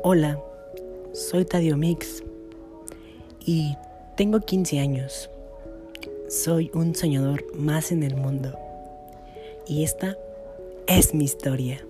Hola, soy Tadio Mix y tengo 15 años. Soy un soñador más en el mundo. Y esta es mi historia.